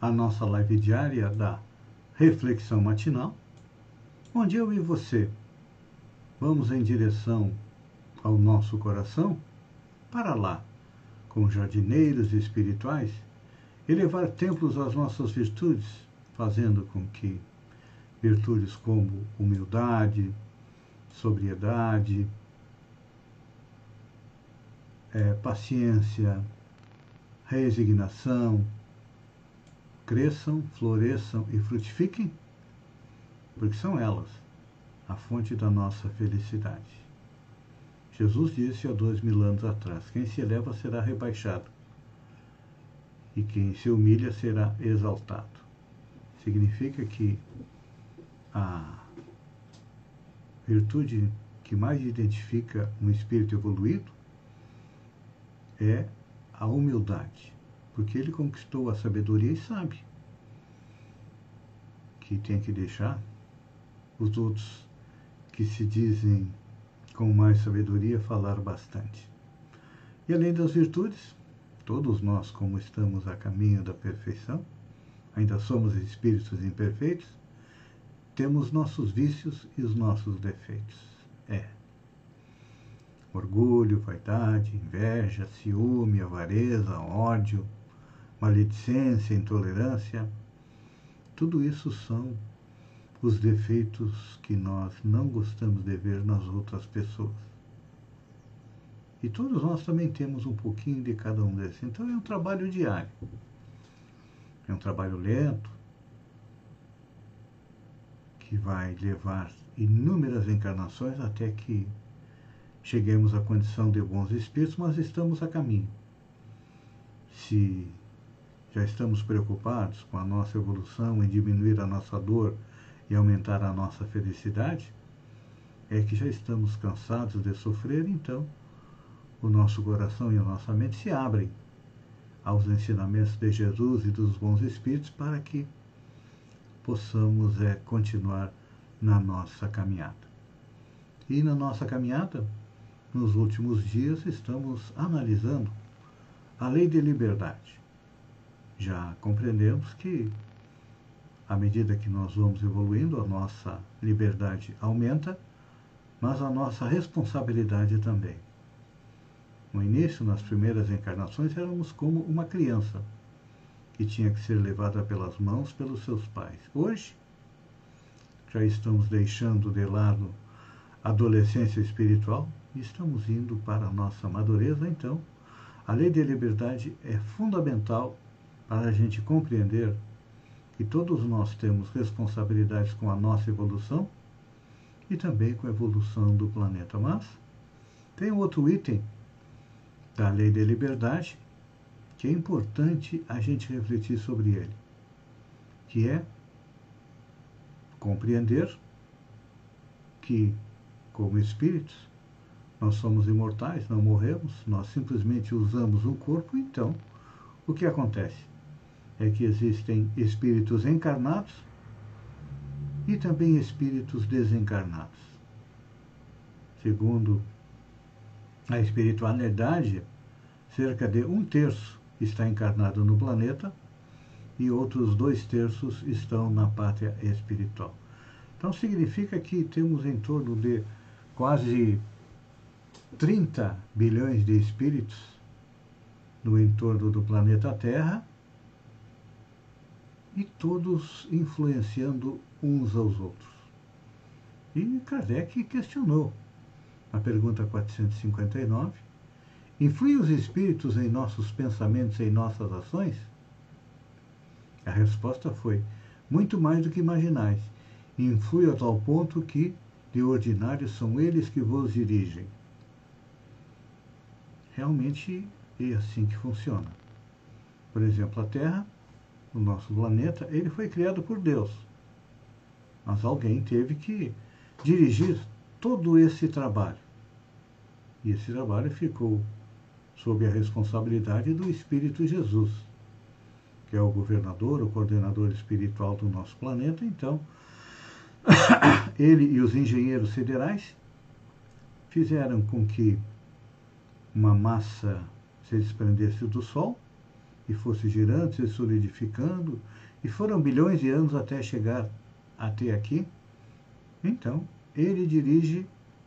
à nossa live diária da Reflexão Matinal, onde eu e você vamos em direção ao nosso coração para lá, como jardineiros espirituais, elevar templos às nossas virtudes, fazendo com que virtudes como humildade, sobriedade, é, paciência, resignação, cresçam, floresçam e frutifiquem, porque são elas a fonte da nossa felicidade. Jesus disse há dois mil anos atrás: quem se eleva será rebaixado, e quem se humilha será exaltado. Significa que a virtude que mais identifica um espírito evoluído é a humildade, porque ele conquistou a sabedoria e sabe que tem que deixar os outros que se dizem com mais sabedoria falar bastante. E além das virtudes, todos nós, como estamos a caminho da perfeição, ainda somos espíritos imperfeitos, temos nossos vícios e os nossos defeitos. É orgulho, vaidade, inveja, ciúme, avareza, ódio, maledicência, intolerância. Tudo isso são os defeitos que nós não gostamos de ver nas outras pessoas. E todos nós também temos um pouquinho de cada um desses. Então é um trabalho diário. É um trabalho lento, que vai levar inúmeras encarnações até que cheguemos à condição de bons espíritos, mas estamos a caminho. Se já estamos preocupados com a nossa evolução, em diminuir a nossa dor e aumentar a nossa felicidade, é que já estamos cansados de sofrer, então o nosso coração e a nossa mente se abrem aos ensinamentos de Jesus e dos bons espíritos para que possamos é, continuar na nossa caminhada. E na nossa caminhada, nos últimos dias estamos analisando a lei de liberdade. Já compreendemos que, à medida que nós vamos evoluindo, a nossa liberdade aumenta, mas a nossa responsabilidade também. No início, nas primeiras encarnações, éramos como uma criança que tinha que ser levada pelas mãos pelos seus pais. Hoje, já estamos deixando de lado a adolescência espiritual estamos indo para a nossa madureza, então, a lei da liberdade é fundamental para a gente compreender que todos nós temos responsabilidades com a nossa evolução e também com a evolução do planeta. Mas tem outro item da lei da liberdade que é importante a gente refletir sobre ele, que é compreender que, como espíritos, nós somos imortais, não morremos, nós simplesmente usamos o corpo, então o que acontece? É que existem espíritos encarnados e também espíritos desencarnados. Segundo a espiritualidade, cerca de um terço está encarnado no planeta e outros dois terços estão na pátria espiritual. Então significa que temos em torno de quase 30 bilhões de espíritos no entorno do planeta Terra e todos influenciando uns aos outros. E Kardec questionou a pergunta 459: Influem os espíritos em nossos pensamentos e em nossas ações? A resposta foi: muito mais do que imaginais. Influi a tal ponto que, de ordinário, são eles que vos dirigem realmente é assim que funciona. Por exemplo, a Terra no nosso planeta, ele foi criado por Deus. Mas alguém teve que dirigir todo esse trabalho. E esse trabalho ficou sob a responsabilidade do Espírito Jesus, que é o governador, o coordenador espiritual do nosso planeta. Então, ele e os engenheiros federais fizeram com que uma massa se desprendesse do Sol e fosse girando, se solidificando, e foram bilhões de anos até chegar até aqui. Então, ele dirige,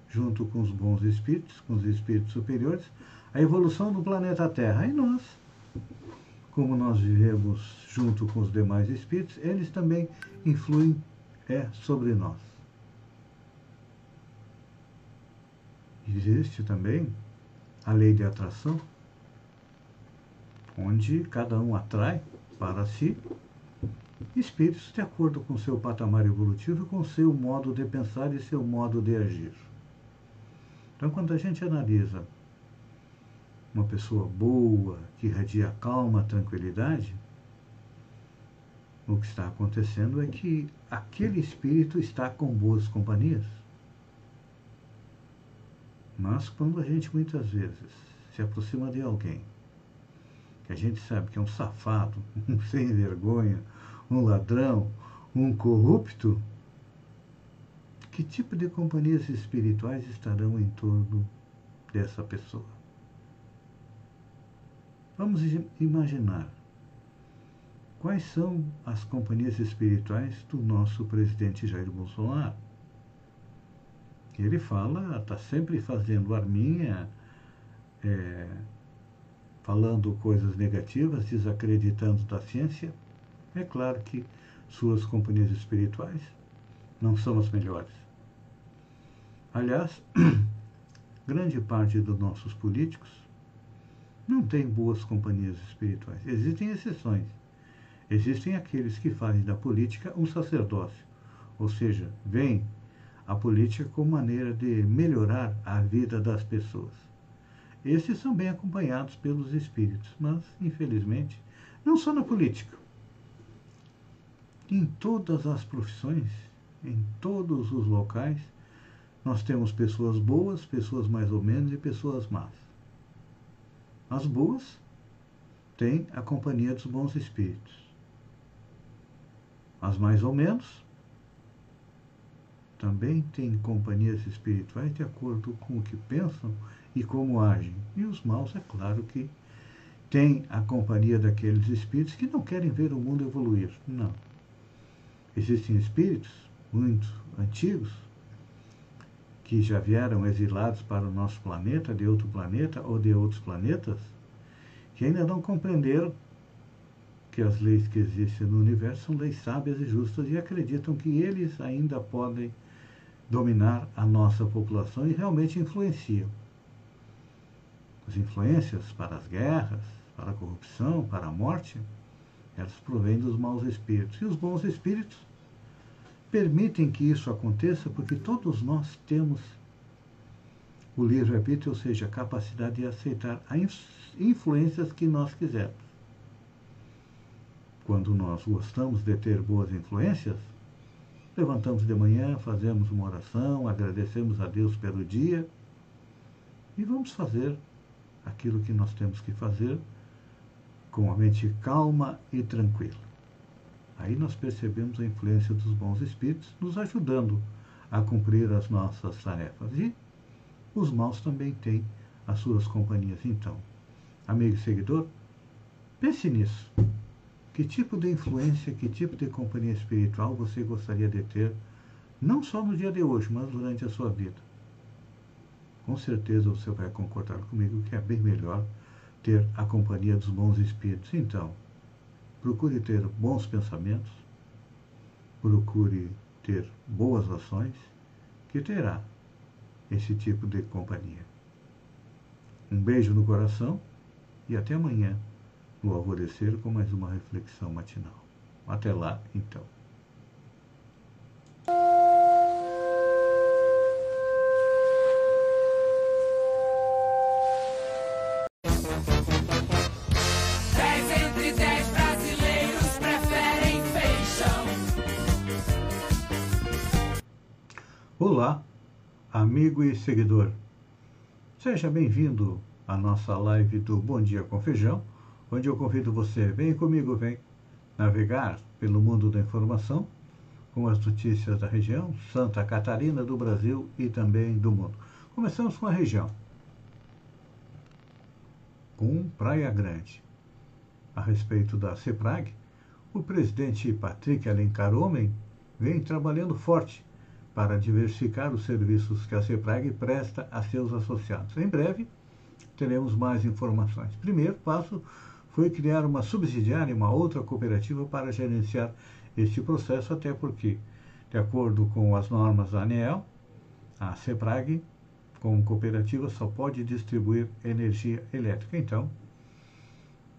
junto com os bons espíritos, com os espíritos superiores, a evolução do planeta Terra. E nós, como nós vivemos junto com os demais espíritos, eles também influem é, sobre nós. Existe também a lei de atração, onde cada um atrai para si espíritos de acordo com seu patamar evolutivo e com seu modo de pensar e seu modo de agir. Então, quando a gente analisa uma pessoa boa, que irradia calma, tranquilidade, o que está acontecendo é que aquele espírito está com boas companhias. Mas quando a gente muitas vezes se aproxima de alguém que a gente sabe que é um safado, um sem vergonha, um ladrão, um corrupto, que tipo de companhias espirituais estarão em torno dessa pessoa? Vamos imaginar quais são as companhias espirituais do nosso presidente Jair Bolsonaro. Ele fala, está sempre fazendo arminha, é, falando coisas negativas, desacreditando da ciência. É claro que suas companhias espirituais não são as melhores. Aliás, grande parte dos nossos políticos não tem boas companhias espirituais. Existem exceções. Existem aqueles que fazem da política um sacerdócio, ou seja, veem a política como maneira de melhorar a vida das pessoas. Esses são bem acompanhados pelos espíritos, mas, infelizmente, não só na política. Em todas as profissões, em todos os locais, nós temos pessoas boas, pessoas mais ou menos e pessoas más. As boas têm a companhia dos bons espíritos. As mais ou menos também têm companhias espirituais de acordo com o que pensam e como agem. E os maus, é claro que têm a companhia daqueles espíritos que não querem ver o mundo evoluir. Não. Existem espíritos muito antigos que já vieram exilados para o nosso planeta, de outro planeta ou de outros planetas, que ainda não compreenderam que as leis que existem no universo são leis sábias e justas e acreditam que eles ainda podem dominar a nossa população e realmente influenciam. As influências para as guerras, para a corrupção, para a morte, elas provêm dos maus espíritos. E os bons espíritos permitem que isso aconteça porque todos nós temos o livre-arbítrio, ou seja, a capacidade de aceitar as influências que nós quisermos. Quando nós gostamos de ter boas influências, levantamos de manhã, fazemos uma oração, agradecemos a Deus pelo dia e vamos fazer aquilo que nós temos que fazer com a mente calma e tranquila. Aí nós percebemos a influência dos bons espíritos nos ajudando a cumprir as nossas tarefas. E os maus também têm as suas companhias. Então, amigo e seguidor, pense nisso. Que tipo de influência, que tipo de companhia espiritual você gostaria de ter, não só no dia de hoje, mas durante a sua vida? Com certeza você vai concordar comigo que é bem melhor ter a companhia dos bons espíritos. Então, procure ter bons pensamentos, procure ter boas ações, que terá esse tipo de companhia. Um beijo no coração e até amanhã, no alvorecer, com mais uma reflexão matinal. Até lá, então. Amigo e seguidor. Seja bem-vindo à nossa live do Bom Dia com Feijão, onde eu convido você, vem comigo, vem navegar pelo mundo da informação com as notícias da região, Santa Catarina, do Brasil e também do mundo. Começamos com a região. Com Praia Grande. A respeito da CEPRAG, o presidente Patrick Alencar Homem vem trabalhando forte para diversificar os serviços que a CEPRAG presta a seus associados. Em breve, teremos mais informações. Primeiro passo foi criar uma subsidiária, uma outra cooperativa para gerenciar este processo, até porque, de acordo com as normas da ANEEL, a CEPRAG, como cooperativa, só pode distribuir energia elétrica. Então,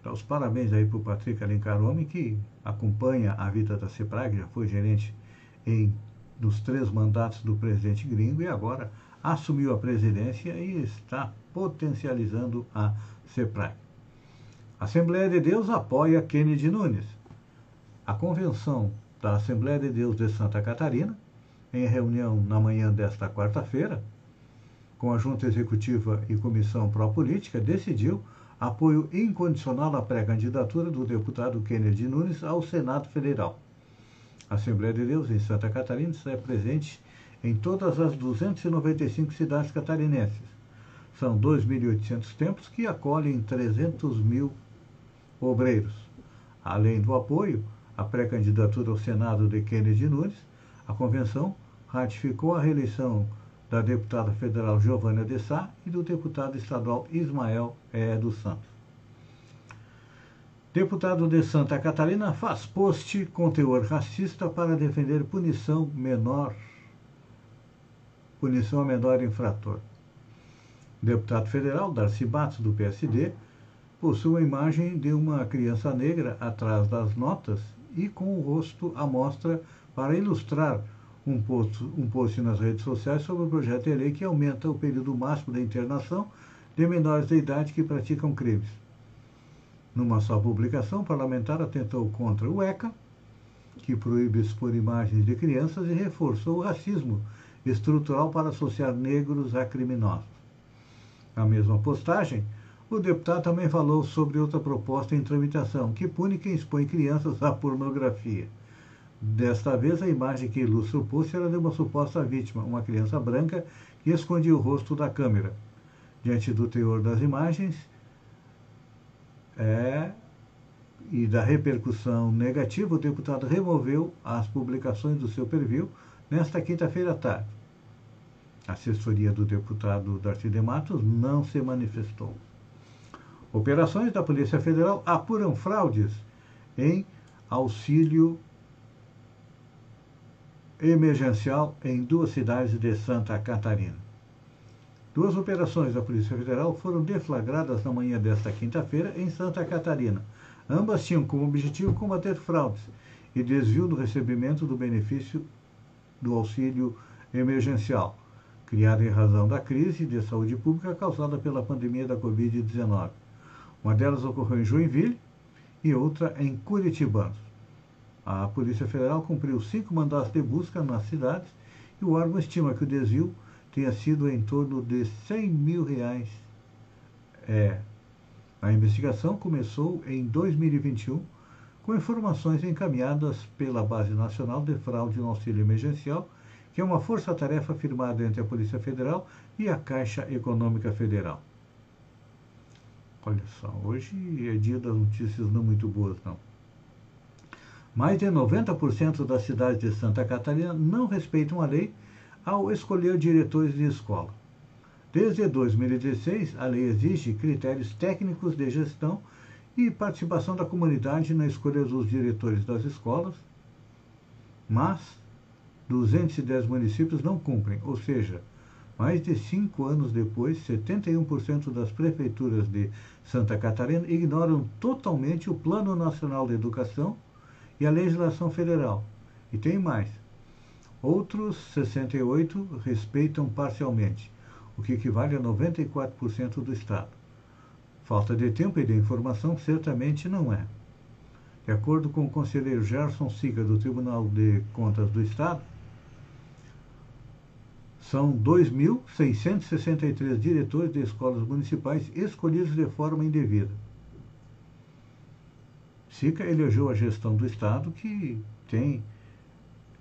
dá os parabéns aí para o Patrick Alencar Homem, que acompanha a vida da CEPRAG, já foi gerente em dos três mandatos do presidente gringo e agora assumiu a presidência e está potencializando a CEPRAG. A Assembleia de Deus apoia Kennedy Nunes. A convenção da Assembleia de Deus de Santa Catarina, em reunião na manhã desta quarta-feira, com a Junta Executiva e Comissão Pró-Política, decidiu apoio incondicional à pré-candidatura do deputado Kennedy Nunes ao Senado Federal. A Assembleia de Deus em Santa Catarina está presente em todas as 295 cidades catarinenses. São 2.800 templos que acolhem 300 mil obreiros. Além do apoio à pré-candidatura ao Senado de Kennedy Nunes, a convenção ratificou a reeleição da deputada federal Giovânia de Sá e do deputado estadual Ismael E. dos Santos. Deputado de Santa Catarina faz post com teor racista para defender punição menor. Punição a menor infrator. Deputado federal Darcy Batos, do PSD, possui uma imagem de uma criança negra atrás das notas e com o rosto à mostra para ilustrar um post, um post nas redes sociais sobre o projeto de lei que aumenta o período máximo de internação de menores de idade que praticam crimes. Numa só publicação, o parlamentar atentou contra o ECA, que proíbe expor imagens de crianças e reforçou o racismo estrutural para associar negros a criminosos. Na mesma postagem, o deputado também falou sobre outra proposta em tramitação, que pune quem expõe crianças à pornografia. Desta vez, a imagem que ilustra o post era de uma suposta vítima, uma criança branca que escondia o rosto da câmera. Diante do teor das imagens, é, e da repercussão negativa, o deputado removeu as publicações do seu perfil nesta quinta-feira à tarde. A assessoria do deputado Darcy de Matos não se manifestou. Operações da Polícia Federal apuram fraudes em auxílio emergencial em duas cidades de Santa Catarina. Duas operações da Polícia Federal foram deflagradas na manhã desta quinta-feira em Santa Catarina. Ambas tinham como objetivo combater fraudes e desvio do recebimento do benefício do auxílio emergencial, criado em razão da crise de saúde pública causada pela pandemia da Covid-19. Uma delas ocorreu em Joinville e outra em Curitiba. A Polícia Federal cumpriu cinco mandatos de busca nas cidades e o órgão estima que o desvio tenha sido em torno de 100 mil reais. É, a investigação começou em 2021 com informações encaminhadas pela Base Nacional de Fraude no Auxílio Emergencial, que é uma força-tarefa firmada entre a Polícia Federal e a Caixa Econômica Federal. Olha só, hoje é dia das notícias não muito boas, não. Mais de 90% das cidades de Santa Catarina não respeitam a lei ao escolher diretores de escola. Desde 2016, a lei exige critérios técnicos de gestão e participação da comunidade na escolha dos diretores das escolas, mas 210 municípios não cumprem, ou seja, mais de cinco anos depois, 71% das prefeituras de Santa Catarina ignoram totalmente o Plano Nacional de Educação e a legislação federal. E tem mais: Outros 68 respeitam parcialmente, o que equivale a 94% do Estado. Falta de tempo e de informação certamente não é. De acordo com o conselheiro Gerson Siga, do Tribunal de Contas do Estado, são 2.663 diretores de escolas municipais escolhidos de forma indevida. SICA elegeu a gestão do Estado que tem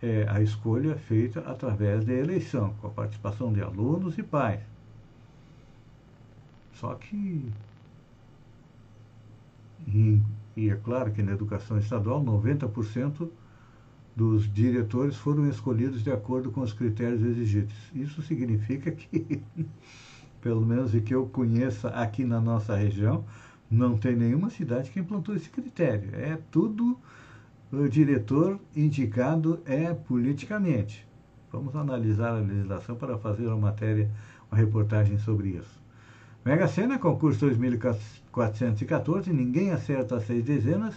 é, a escolha feita através da eleição, com a participação de alunos e pais. Só que, e, e é claro que na educação estadual, 90% dos diretores foram escolhidos de acordo com os critérios exigidos. Isso significa que, pelo menos de que eu conheça aqui na nossa região, não tem nenhuma cidade que implantou esse critério. É tudo o diretor indicado é politicamente. Vamos analisar a legislação para fazer uma matéria, uma reportagem sobre isso. Mega Sena, concurso 2414, ninguém acerta as seis dezenas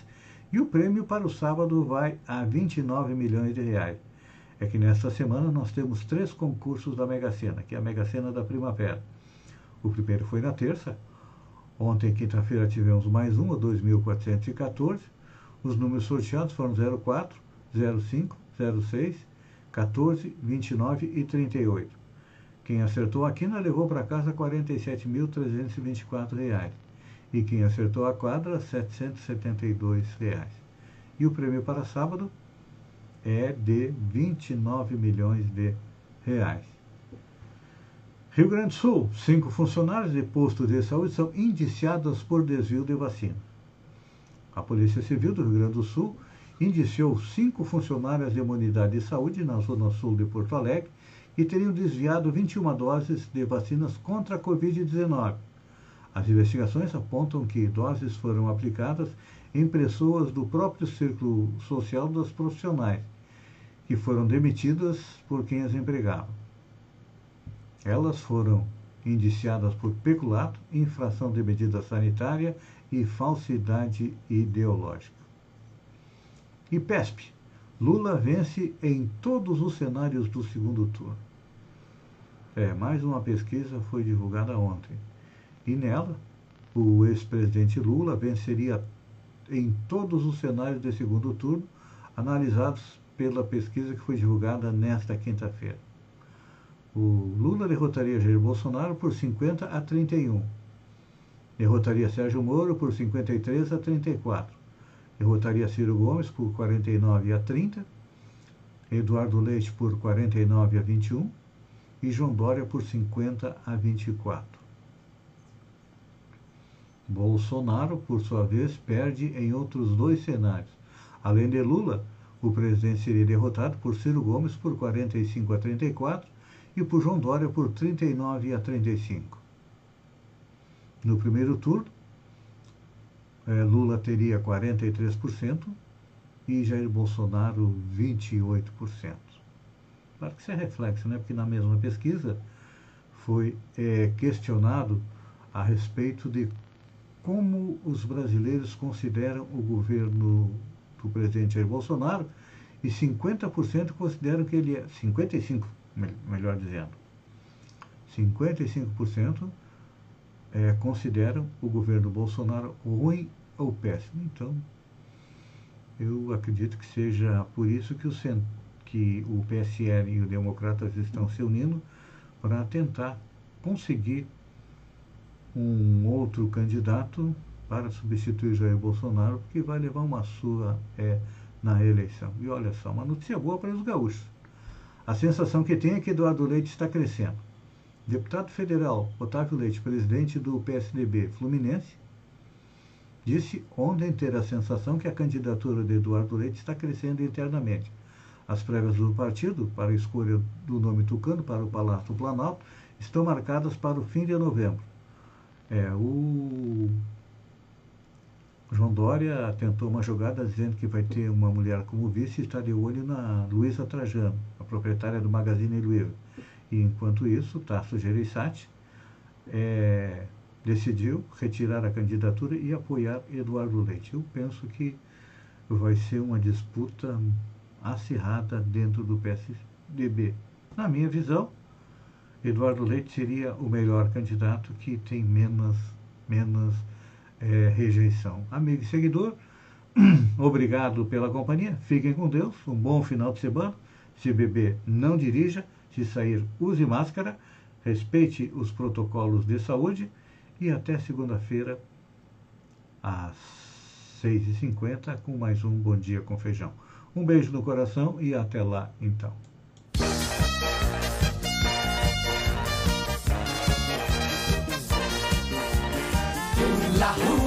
e o prêmio para o sábado vai a 29 milhões de reais. É que nesta semana nós temos três concursos da Mega Sena, que é a Mega Sena da Primavera. O primeiro foi na terça. Ontem, quinta-feira, tivemos mais um, 2.414. Os números sorteados foram 04, 05, 06, 14, 29 e 38. Quem acertou a quina levou para casa R$ 47.324 e quem acertou a quadra, 772 reais. E o prêmio para sábado é de 29 milhões de reais. Rio Grande do Sul, cinco funcionários de postos de saúde são indiciados por desvio de vacina. A Polícia Civil do Rio Grande do Sul indiciou cinco funcionárias de uma unidade de saúde na zona sul de Porto Alegre que teriam desviado 21 doses de vacinas contra a Covid-19 as investigações apontam que doses foram aplicadas em pessoas do próprio círculo social dos profissionais, que foram demitidas por quem as empregava. Elas foram indiciadas por peculato, infração de medida sanitária e falsidade ideológica. E PESP. Lula vence em todos os cenários do segundo turno. É, mais uma pesquisa foi divulgada ontem. E nela, o ex-presidente Lula venceria em todos os cenários de segundo turno, analisados pela pesquisa que foi divulgada nesta quinta-feira. O Lula derrotaria Jair Bolsonaro por 50 a 31. Derrotaria Sérgio Moro por 53 a 34. Derrotaria Ciro Gomes por 49 a 30. Eduardo Leite por 49 a 21 e João Dória por 50 a 24. Bolsonaro, por sua vez, perde em outros dois cenários. Além de Lula, o presidente seria derrotado por Ciro Gomes por 45 a 34 e por João Dória por 39 a 35. No primeiro turno, eh, Lula teria 43% e Jair Bolsonaro 28%. Claro que isso é reflexo, né? porque na mesma pesquisa foi é, questionado a respeito de como os brasileiros consideram o governo do presidente Jair Bolsonaro e 50% consideram que ele é 55, melhor dizendo. 55% é, consideram o governo Bolsonaro ruim ou péssimo. Então, eu acredito que seja por isso que o, que o PSL e os democratas estão se unindo para tentar conseguir um outro candidato para substituir Jair Bolsonaro, porque vai levar uma sua é, na eleição. E olha só, uma notícia boa para os gaúchos. A sensação que tem é que Eduardo Leite está crescendo. Deputado federal Otávio Leite, presidente do PSDB Fluminense, disse ontem ter a sensação que a candidatura de Eduardo Leite está crescendo internamente. As prévias do partido para a escolha do nome Tucano para o Palácio Planalto estão marcadas para o fim de novembro. É, o João Dória tentou uma jogada dizendo que vai ter uma mulher como vice e está de olho na Luísa Trajano, a proprietária do Magazine Luiza. E enquanto isso, Tasso Gereissati é, decidiu retirar a candidatura e apoiar Eduardo Leite. Eu penso que vai ser uma disputa acirrada dentro do PSDB. Na minha visão, Eduardo Leite seria o melhor candidato que tem menos, menos é, rejeição. Amigo e seguidor, obrigado pela companhia. Fiquem com Deus. Um bom final de semana. Se beber, não dirija. Se sair, use máscara, respeite os protocolos de saúde e até segunda-feira, às 6h50, com mais um Bom Dia com Feijão. Um beijo no coração e até lá então. La